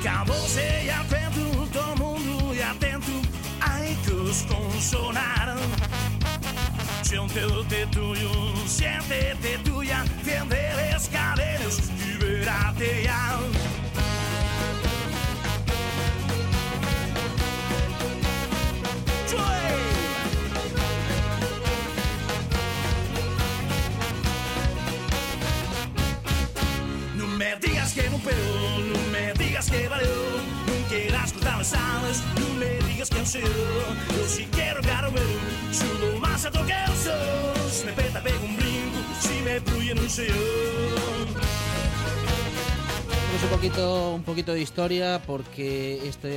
Acabou-se atento, todo mundo e atento. Ai que os consonaram Siente te tuyo, siente te tuya Vender escaleros e veratear Não me digas que não pegou, valeu Não queiras cortar las alas, não me digas si quero caro meu, chulo más alto que eu sou Se me peta pego un brinco, si me fluye sei eu Tenemos un poquito, un poquito de historia porque esto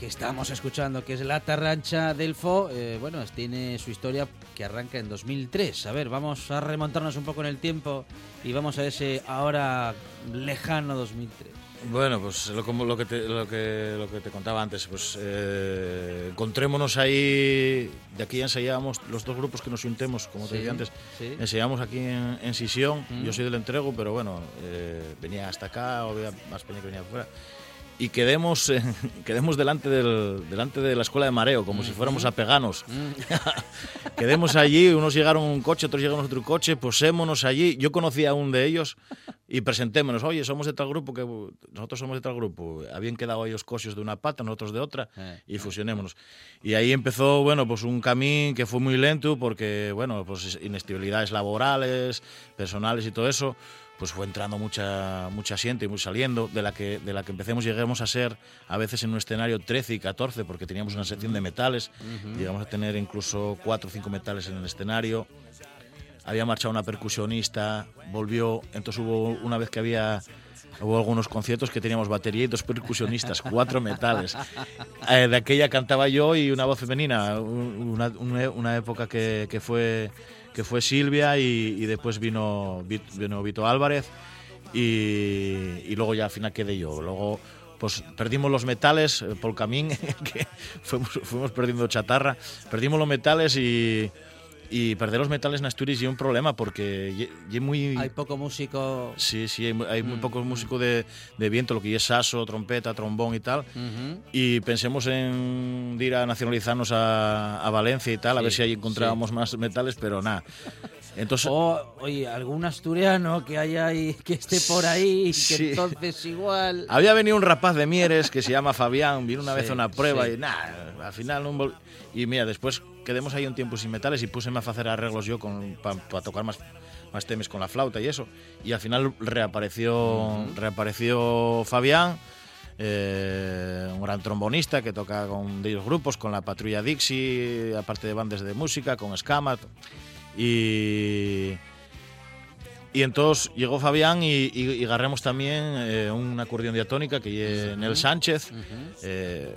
que estamos escuchando, que es La Tarrancha del Fo, eh, bueno, tiene su historia que arranca en 2003. A ver, vamos a remontarnos un poco en el tiempo y vamos a ese ahora lejano 2003. Bueno, pues lo, como lo, que te, lo, que, lo que te contaba antes, pues eh, encontrémonos ahí, de aquí ensayábamos los dos grupos que nos juntemos, como te decía antes, sí. ensayamos aquí en, en Sisión, Mm. yo soy del entrego, pero bueno, eh, venía hasta acá, o había más peña que venía de fuera, y quedemos, eh, quedemos delante, del, delante de la escuela de mareo, como si fuéramos a peganos. Quedemos allí, unos llegaron un coche, otros llegaron otro coche, posémonos allí. Yo conocí a un de ellos y presentémonos. Oye, somos de tal grupo, que nosotros somos de tal grupo. Habían quedado ellos cosios de una pata, nosotros de otra, Eh. y fusionémonos. Y ahí empezó, bueno, pues un camino que fue muy lento porque, bueno, pues inestabilidades laborales, personales y todo eso. Pues fue entrando mucha mucha gente y muy saliendo, de la que de la que empecemos lleguemos a ser a veces en un escenario 13 y 14, porque teníamos una sección de metales, llegamos a tener incluso 4 o 5 metales en el escenario, había marchado una percusionista, volvió, entonces hubo una vez que había hubo algunos conciertos que teníamos batería y dos percusionistas, cuatro metales. Eh, de aquella cantaba yo y una voz femenina, un- una, una- una época que, que fue que fue Silvia y, después vino, vino Vito Álvarez y, y luego ya al final quedé yo. Luego pues perdimos los metales por el camín, que fuimos, fuimos perdiendo chatarra, perdimos los metales y, y perder los metales en Asturias y un problema porque ye muy... Hay poco músico. Sí, sí, hay, hay muy Mm, pocos músicos de, de viento, lo que es saso, trompeta, trombón y tal. Y pensemos en ir a nacionalizarnos a, a Valencia y tal, a Sí, ver si ahí encontrábamos más metales, pero nada. Entonces, O, oye, algún asturiano que haya ahí, que esté por ahí, que Sí. entonces igual. había venido un rapaz de Mieres que se llama Fabián, vino una vez a una prueba sí. y nada, al final vol- Y mira, después quedemos ahí un tiempo sin metales y puseme a hacer arreglos yo para tocar más, más temes con la flauta y eso. Y al final reapareció, reapareció Fabián. eh, un gran trombonista que toca con de ellos grupos, con la Patrulla Dixie, aparte de bandas de música, con Scamat. Y, y entonces llegó Fabián y, y, y agarramos también eh, un acordeón diatónica que es Nel Sánchez, eh,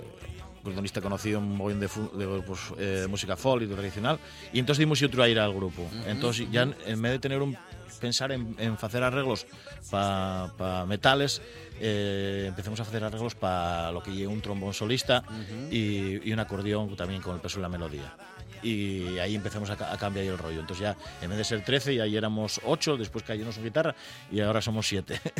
acordeonista conocido un de, de, pues, eh, música folk y tradicional. Y entonces dimos otro aire al grupo. Entonces ya en- vez de tener un pensar en, en hacer arreglos para metales, eh, empecemos a hacer arreglos para lo que lleva un trombón solista y, y un acordeón también con el peso de la melodía. Y ahí empezamos a, ca- a cambiar el rollo. Entonces ya, en vez de ser 13, ya ahí éramos 8, después caímos en guitarra y ahora somos 7.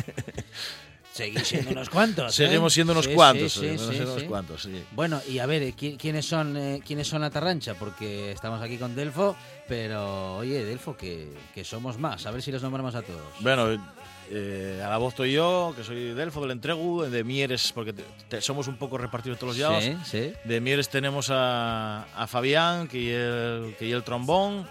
Seguís siendo unos cuantos. ¿eh? Seguimos siendo unos Sí, cuantos. sí, seguimos sí, siendo unos cuantos. Bueno, y a ver, eh, ¿qui- ¿quiénes son, eh, ¿quiénes son la Tarrancha? Porque estamos aquí con Delfo, pero oye, Delfo, que, que somos más. A ver si los nombramos a todos. Bueno, eh, a la voz estoy yo, que soy Delfo del Entregu, de Mieres, porque te- te- somos un poco repartidos todos los sí. De Mieres tenemos a, a Fabián, que y el, que y el trombón.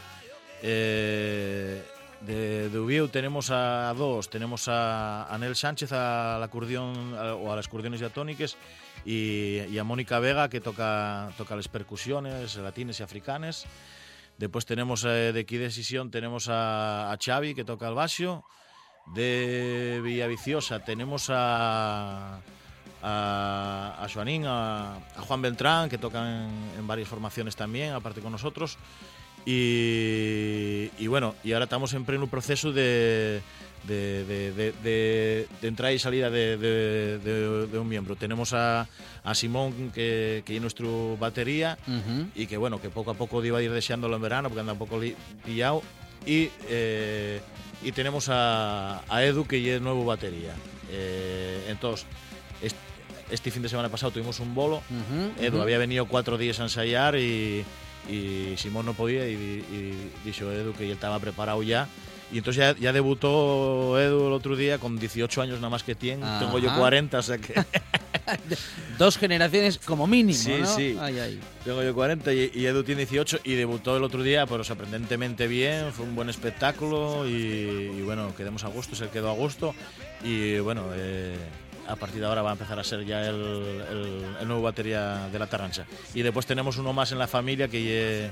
Eh, de, de tenemos a dos, tenemos a Anel Sánchez al acordeón a- o a las acordeones diatónicas y, y a Mónica Vega que toca, toca las percusiones latines y africanas. Después tenemos eh, de aquí de Sisión tenemos a, a Xavi que toca el basio. De Villaviciosa tenemos a, a, a Joanín, a, a Juan Beltrán, que tocan en, en varias formaciones también, aparte con nosotros. Y, y bueno, y ahora estamos en pleno proceso de, de, de, de- de- entrada y salida de, un miembro. Tenemos a, a Simón, que, que es nuestro batería, Ujú. y que bueno, que poco a poco iba a ir deseándolo en verano porque anda un poco li- pillado. Y, eh, y tenemos a, a Edu, que es nuevo batería. Eh, entonces, est- este fin de semana pasado tuvimos un bolo. Ujú, Edu ujú. había venido cuatro días a ensayar y, y Simón no podía y, y dijo Edu que él estaba preparado ya. Y entonces ya, ya debutó Edu el otro día con 18 años nada más que tiene. Tengo yo Ajá. 40, o sea que... Dos generaciones como mínimo, Sí, ¿no? sí. Ay, ay. Tengo yo 40 y, y Edu tiene 18 y debutó el otro día, pero sorprendentemente bien, fue un buen espectáculo y, y bueno, quedamos a gusto, se quedó a gusto y bueno, eh, a partir de ahora va a empezar a ser ya el, el- el nuevo batería de la Tarrancha. Y después tenemos uno más en la familia que ye,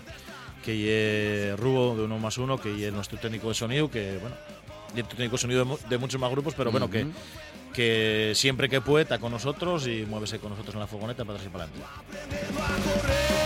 que ye Rubo de uno más uno, que es nuestro técnico de sonido, que bueno, el técnico de sonido de, mu- de muchos más grupos, pero bueno, que, que siempre que puede está con nosotros y muévese con nosotros en la furgoneta para atrás y para adelante.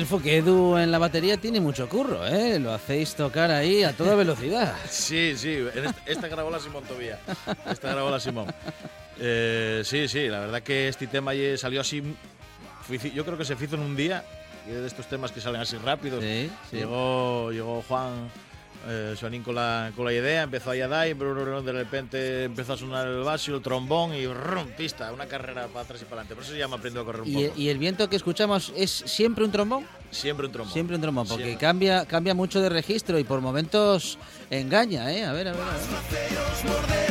Delfo, que Edu en la batería tiene mucho curro, ¿eh? Lo hacéis tocar ahí a toda velocidad. Sí, sí, esta, esta grabó la Simón todavía. Esta grabó la Simón. Eh, sí, sí, la verdad que este tema salió así. Yo creo que se hizo en un día. de estos temas que salen así. Sí, sí. Llegó, llegó Juan, eh, Joanín con la, con la idea, empezó ahí a dar y de repente empezó a sonar el basso, el trombón y rum, pista, una carrera para atrás y para adelante. Por eso se llama Aprendo a correr un ¿Y, poco. y el viento que escuchamos es siempre un trombón? Siempre un trombón. Siempre un trombón, porque Siempre. cambia, cambia mucho de registro y por momentos engaña, ¿eh? A ver, a ver, a ver.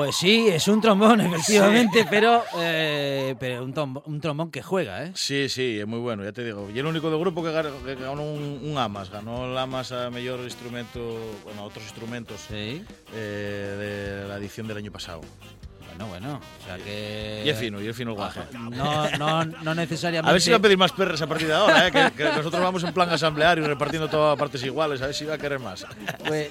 Pues sí, es un trombón, efectivamente, pero, eh, pero un, tombo- un trombón que juega, ¿eh? Sí, sí, es muy bueno, ya te digo. Y el único del grupo que, ganó un, un AMAS, ganó el AMAS a mejor instrumento, bueno, a otros instrumentos Sí. eh, de la edición del año pasado. Bueno, bueno. O sea que. Y es fino, y es fino el guaje. No, no, no necesariamente. A ver si va a pedir más perras a partir de ahora, ¿eh? que, que nosotros vamos en plan asambleario y repartiendo todo a partes iguales, a ver si va a querer más. Pues,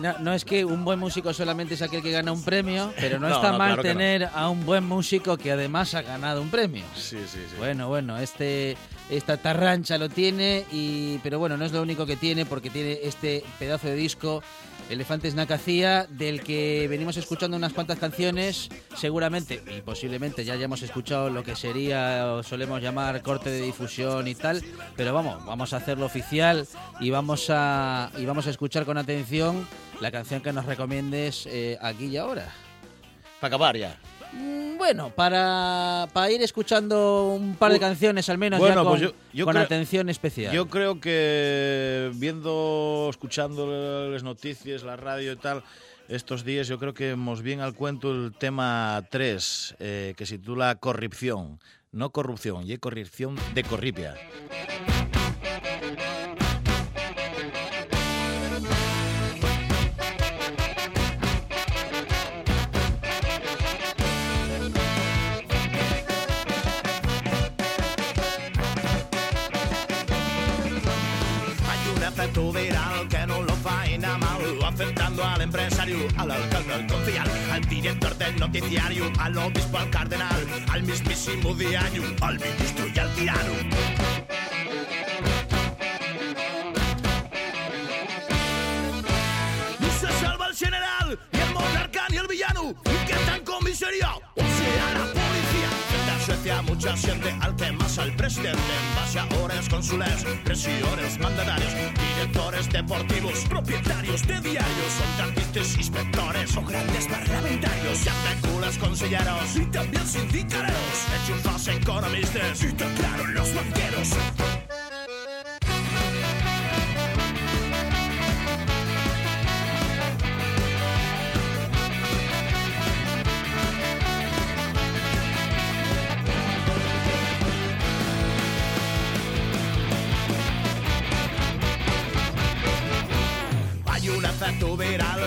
no, no es que un buen músico solamente es aquel que gana un premio, pero no, No, está mal claro tener a un buen músico que además ha ganado un premio. Sí, sí, sí. Bueno, bueno, este esta tarrancha lo tiene y pero bueno, no es lo único que tiene porque tiene este pedazo de disco Elefantes Nacacía del que venimos escuchando unas cuantas canciones, seguramente y posiblemente ya hayamos escuchado lo que sería o solemos llamar corte de difusión y tal, pero vamos, vamos a hacerlo oficial y vamos a y vamos a escuchar con atención la canción que nos recomiendes eh, aquí y ahora. Para acabar ya. Mm, Bueno, para, para ir escuchando un par de canciones al menos bueno, ya con, pues yo- yo con creo- atención especial. Yo creo que viendo, escuchando las noticias, la radio y tal, estos días yo creo que hemos bien al cuento el tema 3, eh, que se titula Corrupción. No corrupción, y corrupción de corripia. Efecto viral que no lo faena mal, afectando al empresario, al alcalde, al concejal, al director del noticiario, al obispo, al cardenal, al mismísimo diario, al ministro y al tirano. No se salva el general, ni el monarca, ni el villano, y que están con miseria, o sea la policía. La Suecia mucha gente al que al presidente, embaixadores, cónsules, presidores, mandatarios, directores deportivos, propietarios de diarios, contratistas, inspectores o grandes parlamentarios, culas consejeros y también sindicaleros, enchufas economistas y claro los banqueros.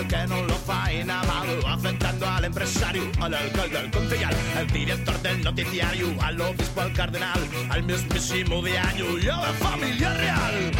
Que no lo faena mal, afectando al empresario, al alcalde, al concejal, al director del noticiario, al obispo, al cardenal, al mismísimo diario y a la familia real.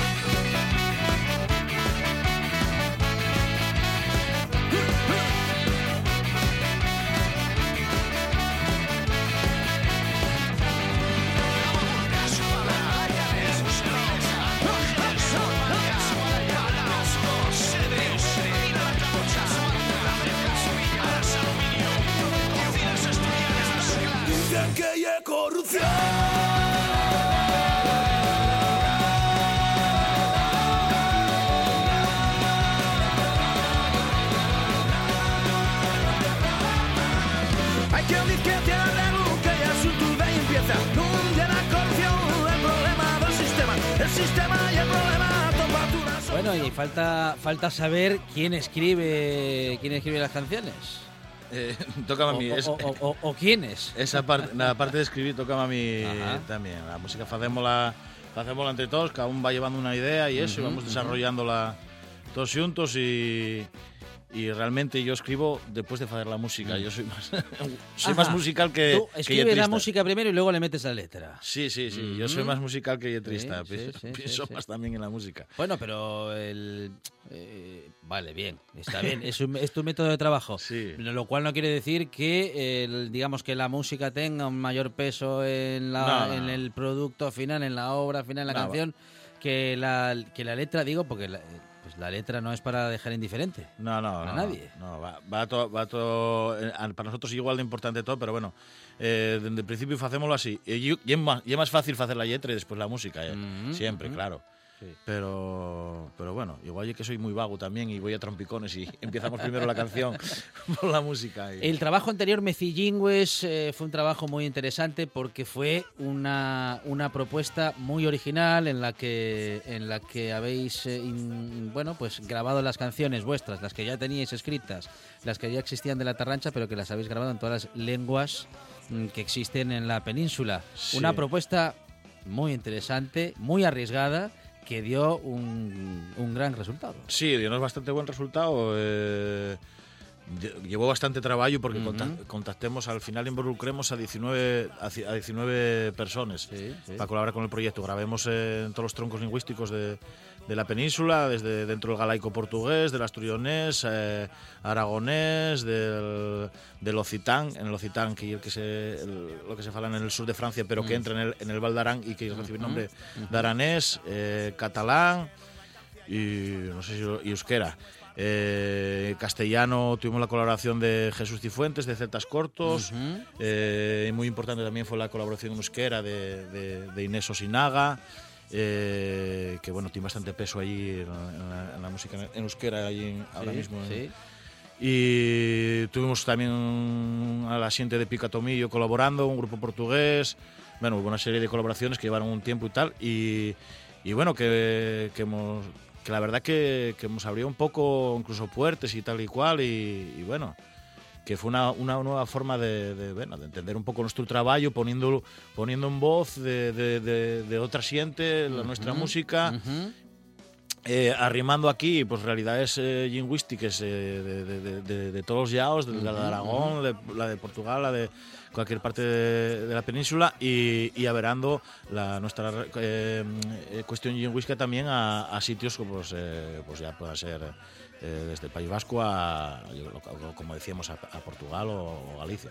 Falta, falta saber quién escribe, quién escribe las canciones. Eh, toca a mí. es- o- o- o- o quiénes. esa parte, la parte de escribir toca a mí Ajá. también. La música hacémosla, hacémosla entre todos, cada uno va llevando una idea y eso, y Ujú, vamos ujú. desarrollándola todos juntos y, y realmente yo escribo después de hacer la música. Yo soy más, soy más musical que, Tú que escribes la música primero y luego le metes la letra. Sí, sí, sí. Yo soy Ujú. más musical que letrista. Sí, sí, sí, Pienso más también en la música. Bueno, pero el... eh, vale, bien, está bien. Es, un- es tu método de trabajo. Sí. Lo cual no quiere decir que, el- digamos, que la música tenga un mayor peso en, la, No, en no. el producto final, en la obra final, en la No, va. canción, que la, que la letra, digo, porque la, la letra no es para dejar indiferente. No, no, A no. nadie. No, va, va todo, va todo eh, para nosotros igual de importante todo, pero bueno, eh, desde el principio hacémoslo así. Y, yo- y es más, y es más fácil hacer la letra y después la música, eh. Ujú, siempre, ujú. claro. Sí. Pero, pero bueno, igual es que soy muy vago también y voy a trompicones y empezamos primero la canción por la música. y- El trabajo anterior, Mecillingües, eh, fue un trabajo muy interesante porque fue una, una propuesta muy original en la que, en la que habéis eh, in- bueno, pues grabado las canciones vuestras, las que ya teníais escritas, las que ya existían de la Tarrancha, pero que las habéis grabado en todas las lenguas mm, que existen en la península. Sí. Una propuesta muy interesante, muy arriesgada, que dio un, un gran resultado. Sí, dio bastante buen resultado. eh, llevó bastante trabajo porque conta- contactemos, al final involucremos a 19, a ci- a 19 personas Sí, sí. para colaborar con el proyecto. Grabemos en todos los troncos lingüísticos de, de la península, desde dentro del galaico portugués, del asturionés, eh, aragonés, del, del ocitán, en el ocitán, que es el que se, el- lo que se fala en el sur de Francia, pero que entra en el, en el Val d'Aran y que recibe el nombre de aranés, eh, catalán y no sé si y euskera. Eh, castellano tuvimos la colaboración de Jesús Cifuentes de Celtas Cortos. Eh, muy importante también fue la colaboración en euskera de, de, de Inés Osinaga, eh, que bueno, tiene bastante peso allí en la, en la- en la música en euskera allí en- ahora mismo. sí. Y tuvimos también a la siente de Picatomillo colaborando, un grupo portugués, bueno, hubo una serie de colaboraciones que llevaron un tiempo y tal, y, y bueno, que, que hemos que la verdad que, que nos abrió un poco incluso puertas y tal y cual y, y bueno, que fue una, una nueva forma de, de, bueno, de entender un poco nuestro trabajo poniendo, poniendo en voz de, de, otra siente la nuestra música. Eh, arrimando aquí pues realidades eh, lingüísticas eh, de, de- de- de- de todos los yaos, de, la de Aragón, de- la de Portugal, la de cualquier parte de, la península y, y averando la nuestra eh, cuestión lingüística también a, a sitios como pues, pues ya pueda ser desde el País Vasco a, como decíamos, a, a Portugal o, o Galicia.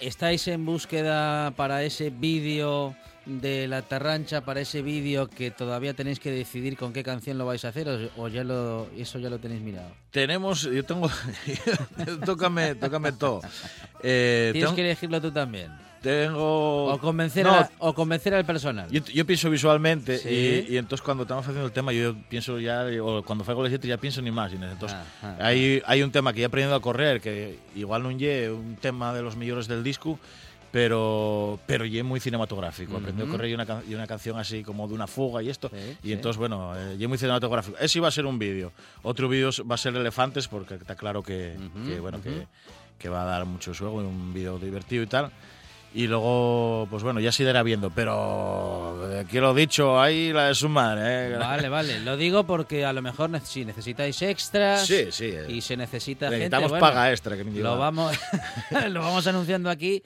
¿Estáis en búsqueda para ese vídeo de la Tarrancha, para ese vídeo que todavía tenéis que decidir con qué canción lo vais a hacer o, o ya lo, eso ya lo tenéis mirado? Tenemos, yo tengo, tócame, tócame todo. Eh, Tienes tengo, que elegirlo tú también. tengo- O convencer, No, a- o convencer al personal. Yo, yo pienso visualmente Sí. y, y entonces cuando estamos haciendo el tema yo pienso ya, o cuando hago letras ya pienso ni más. Inés. Entonces Ah, ah, hay, hay un tema que ya he aprendido a correr, que igual no es un tema de los mejores del disco, pero pero ya muy cinematográfico. Aprendí a Ujú. correr y una, y una canción así como de una fuga y esto. Sí, y sí. entonces, bueno, eh, ya muy cinematográfico. Ese iba a ser un vídeo. Otro vídeo va a ser Elefantes, porque está claro que, bueno, que, que va a dar mucho juego, un vídeo divertido y tal. Y luego, pues bueno, ya se irá viendo, pero eh, quiero dicho, ahí la de su madre. ¿eh? Vale, vale. Lo digo porque a lo mejor si necesitáis extras Sí, sí. eh. y se necesita gente. Necesitamos bueno, paga extra. Que lo vamos lo vamos anunciando aquí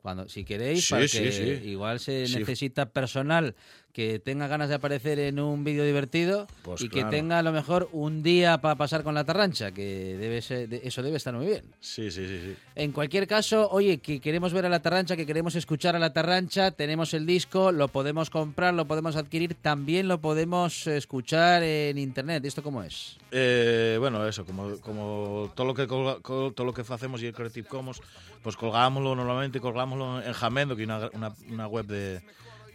cuando si queréis Sí, para sí, que sí. igual se necesita personal que tenga ganas de aparecer en un vídeo divertido Pues y claro. que tenga a lo mejor un día para pasar con la tarrancha que debe ser, de- eso debe estar muy bien Sí, sí, sí. sí. en cualquier caso, oye, que queremos ver a la Tarrancha, que queremos escuchar a la Tarrancha, tenemos el disco, lo podemos comprar, lo podemos adquirir, también lo podemos escuchar en internet. ¿Esto cómo es? Eh, bueno, eso, como, como todo lo que colga- col- todo lo que hacemos y el Creative Commons, pues colgámoslo normalmente, colgámoslo en Jamendo, que es una, una, una web de,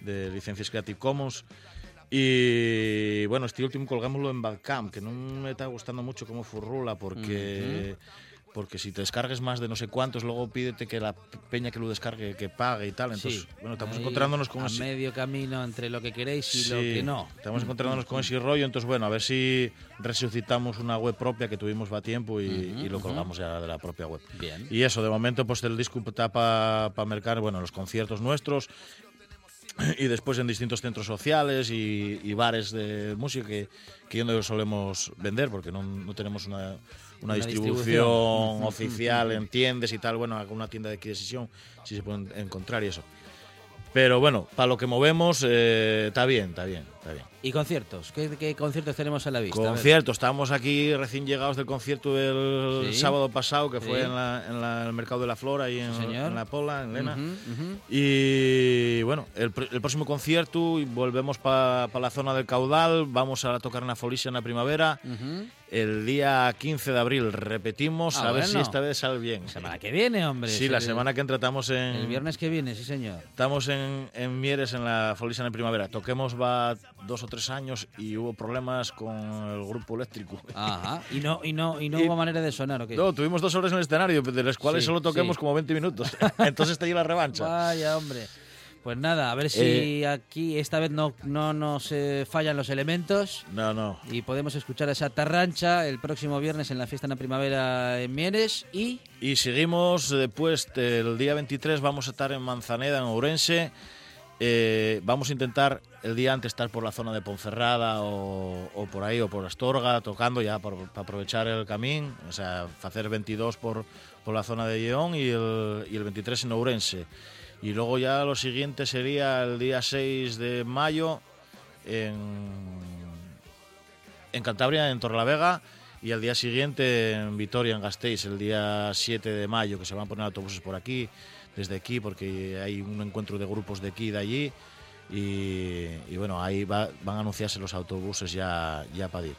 de licencias Creative Commons. Y bueno, este último colgámoslo en Bandcamp, que no me está gustando mucho cómo furrula, porque porque si te descargues más de no sé cuántos, luego pídete que la peña que lo descargue que pague y tal. Entonces, Sí, bueno, estamos ahí, encontrándonos con a ese- medio camino entre lo que queréis y lo Sí, que no. Estamos encontrándonos con ese rollo, entonces bueno, a ver si resucitamos una web propia que tuvimos va tiempo y, y lo colgamos ya de la propia web. Bien. Y eso, de momento, pues el disco está para mercar, bueno, los conciertos nuestros y después en distintos centros sociales y, y bares de música que, que donde solemos vender porque no, no tenemos una, una, Una distribución, distribución. oficial en tiendas y tal, bueno, alguna tienda de aquí de Sisión sí se pueden encontrar y eso. Pero bueno, para lo que movemos eh, está bien, está bien, está bien. ¿Y conciertos? ¿Qué, qué conciertos tenemos a la vista? A ver. Concierto, estábamos aquí recién llegados del concierto del Sí. sábado pasado, que fue en, la- en la- en el Mercado de la Flora y en, La Pola, en Lena. Y bueno, el, pr- el próximo concierto volvemos para la zona del caudal, vamos a tocar en la en la primavera. El día 15 de abril repetimos, Ah, a ver bueno. si esta vez sale bien. La semana que viene, hombre. Sí, la semana que entra estamos en... El viernes que viene, sí, señor. Estamos en, Mieres, en la Folicia en la primavera. Toquemos va dos o tres años y hubo problemas con el grupo eléctrico. Ajá. Y no, y no, y no Y- hubo manera de sonar, ¿o qué? No, tuvimos dos horas en el escenario, de las cuales Sí, solo toquemos sí. como 20 minutos. Entonces está ahí la revancha. Vaya, hombre. Pues nada, a ver si aquí esta vez no, no nos eh, fallan los elementos No, no. y podemos escuchar esa tarrancha el próximo viernes en la fiesta en la primavera en Mieres y Y seguimos después, el día 23 vamos a estar en Manzaneda, en Ourense. Eh, vamos a intentar el día antes estar por la zona de Ponferrada o, o por ahí, o por Astorga, tocando ya para aprovechar el camino. O sea, hacer 22 por, por la zona de Lleón y el, y el 23 en Ourense. Y luego ya lo siguiente sería el día 6 de mayo en, en Cantabria, en Torrelavega, y al día siguiente en Vitoria, en Gasteiz, el día 7 de mayo, que se van a poner autobuses por aquí, desde aquí, porque hay un encuentro de grupos de aquí y de allí, y, y bueno, ahí va- van a anunciarse los autobuses ya, ya para ir.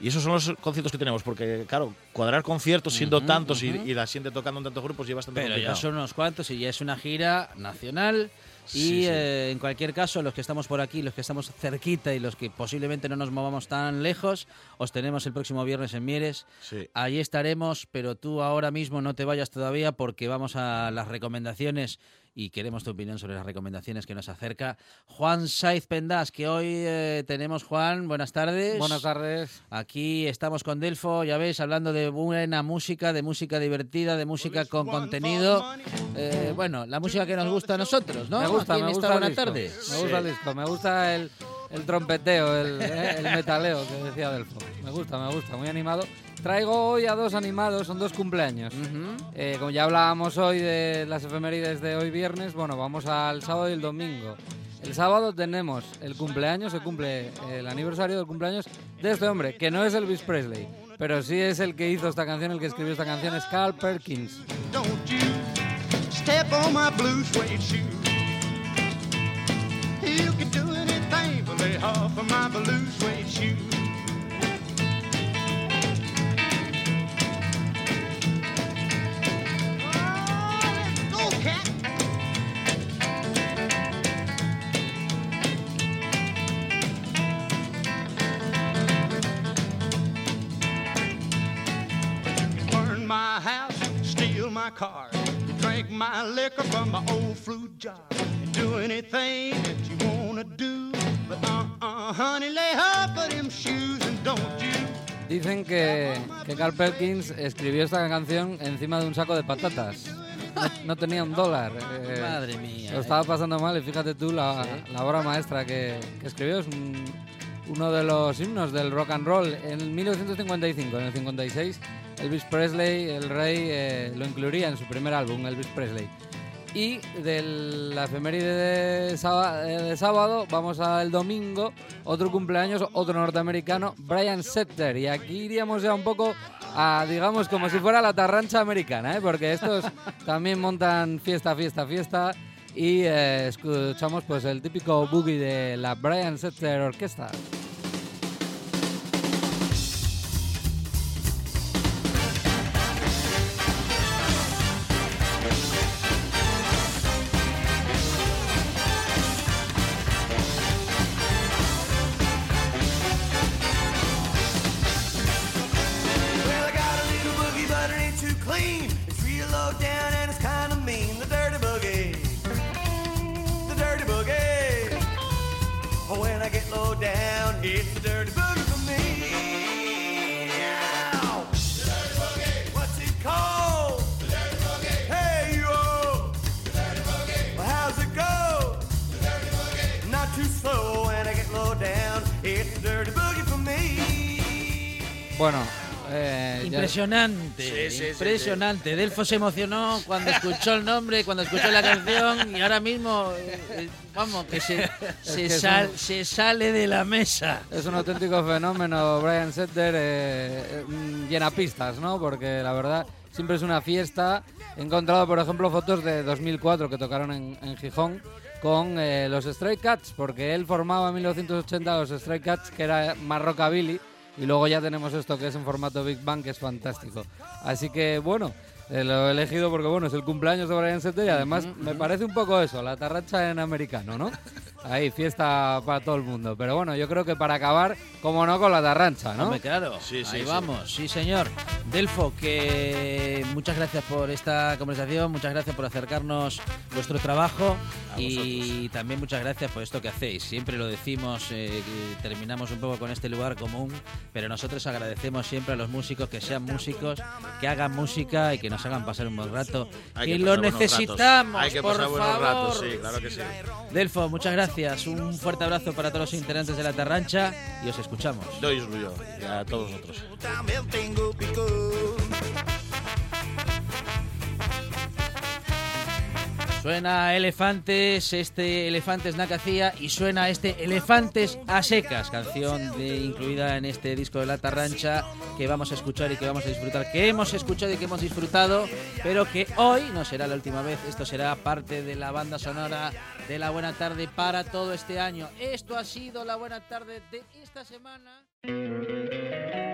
Y esos son los conciertos que tenemos, porque claro, cuadrar conciertos siendo tantos y- la gente tocando en tantos grupos ya bastante pero ya son unos cuantos y ya es una gira nacional y sí. eh, en cualquier caso los que estamos por aquí, los que estamos cerquita y los que posiblemente no nos movamos tan lejos, os tenemos el próximo viernes en Mieres. Sí. Allí estaremos, pero tú ahora mismo no te vayas todavía porque vamos a las recomendaciones y queremos tu opinión sobre las recomendaciones que nos acerca Juan Saiz Pendas, que hoy eh, tenemos, Juan, buenas tardes. Buenas tardes. Aquí estamos con Delfo, ya veis, hablando de buena música, de música divertida, de música con contenido. Eh, bueno, la música que nos gusta a nosotros, ¿no? Me gusta, Aquí me esta gusta el buena disco. tarde. Me gusta el disco, me gusta el, el trompeteo, el, eh, el metaleo que decía Delfo. Me gusta, me gusta, muy animado. Traigo hoy a dos animados, son dos cumpleaños. Ujú. Eh, como ya hablábamos hoy de las efemérides de hoy viernes, bueno, vamos al sábado y el domingo. El sábado tenemos el cumpleaños, se cumple el aniversario del cumpleaños de este hombre, que no es Elvis Presley, pero sí es el que hizo esta canción, el que escribió esta canción, es Carl Perkins. Don't you step on my blue suede shoe. You can do off of my blue suede shoe. My house, steal my car. You drank my liquor from my old fruit jar. Do anything that you wanna do. But honey, lay off of them shoes and don't you Dicen que, que Carl Perkins escribió esta canción encima de un saco de patatas. No, no tenía un dólar. eh, Madre mía. Lo estaba pasando mal y fíjate tú la, la obra maestra que, que escribió. Es un- uno de los himnos del rock and roll. En 1955, en el 56, Elvis Presley, el rey, eh, lo incluiría en su primer álbum, Elvis Presley. Y de la efeméride de, sába- eh, de sábado, vamos al domingo, otro cumpleaños, otro norteamericano, Brian Setzer. Y aquí iríamos ya un poco a, digamos, como si fuera la tarrancha americana, ¿eh? porque estos también montan fiesta, fiesta, fiesta. Y eh, escuchamos pues el típico boogie de la Brian Setzer Orquesta. Bueno, eh, ya- Impresionante, Sí, sí, sí, impresionante. Delfo se emocionó cuando escuchó el nombre, cuando escuchó la canción y ahora mismo, eh, eh, vamos, que se, se, que es sal- un- se sale de la mesa. Es un auténtico fenómeno, Brian Setzer, eh, eh, mm, llena pistas, ¿no? Porque la verdad siempre es una fiesta. He encontrado, por ejemplo, fotos de 2004 que tocaron en, en Gijón con eh, los Stray Cats, porque él formaba en 1980 los Stray Cats, que era más rockabilly, y luego ya tenemos esto que es en formato Big Bang, que es fantástico. Así que, bueno, eh, lo he elegido porque, bueno, es el cumpleaños de Brian Setzer y además me parece un poco eso, la tarracha en americano, ¿no? Ahí, fiesta para todo el mundo. Pero bueno, yo creo que para acabar, como no, con la tarrancha, ¿no? Hombre, claro, Sí, sí, ahí sí. vamos, sí señor. Delfo, que muchas gracias por esta conversación, muchas gracias por acercarnos vuestro trabajo A y también muchas gracias por esto que hacéis. Siempre lo decimos, eh, terminamos un poco con este lugar común, pero nosotros agradecemos siempre a los músicos que sean músicos, que hagan música y que nos hagan pasar un buen rato. Hay que que lo buenos necesitamos. Hay que por pasar buenos favor. ratos, sí, claro que sí. Delfo, muchas gracias. Un fuerte abrazo para todos los integrantes de la Tarrancha y os escuchamos. Doy yo y a todos nosotros. Suena Elefantes, este Elefantes Nacacía y suena este Elefantes a secas, canción de, incluida en este disco de La Tarrancha que vamos a escuchar y que vamos a disfrutar, que hemos escuchado y que hemos disfrutado, pero que hoy no será la última vez, esto será parte de la banda sonora de la Buena Tarde para todo este año. Esto ha sido la Buena Tarde de esta semana.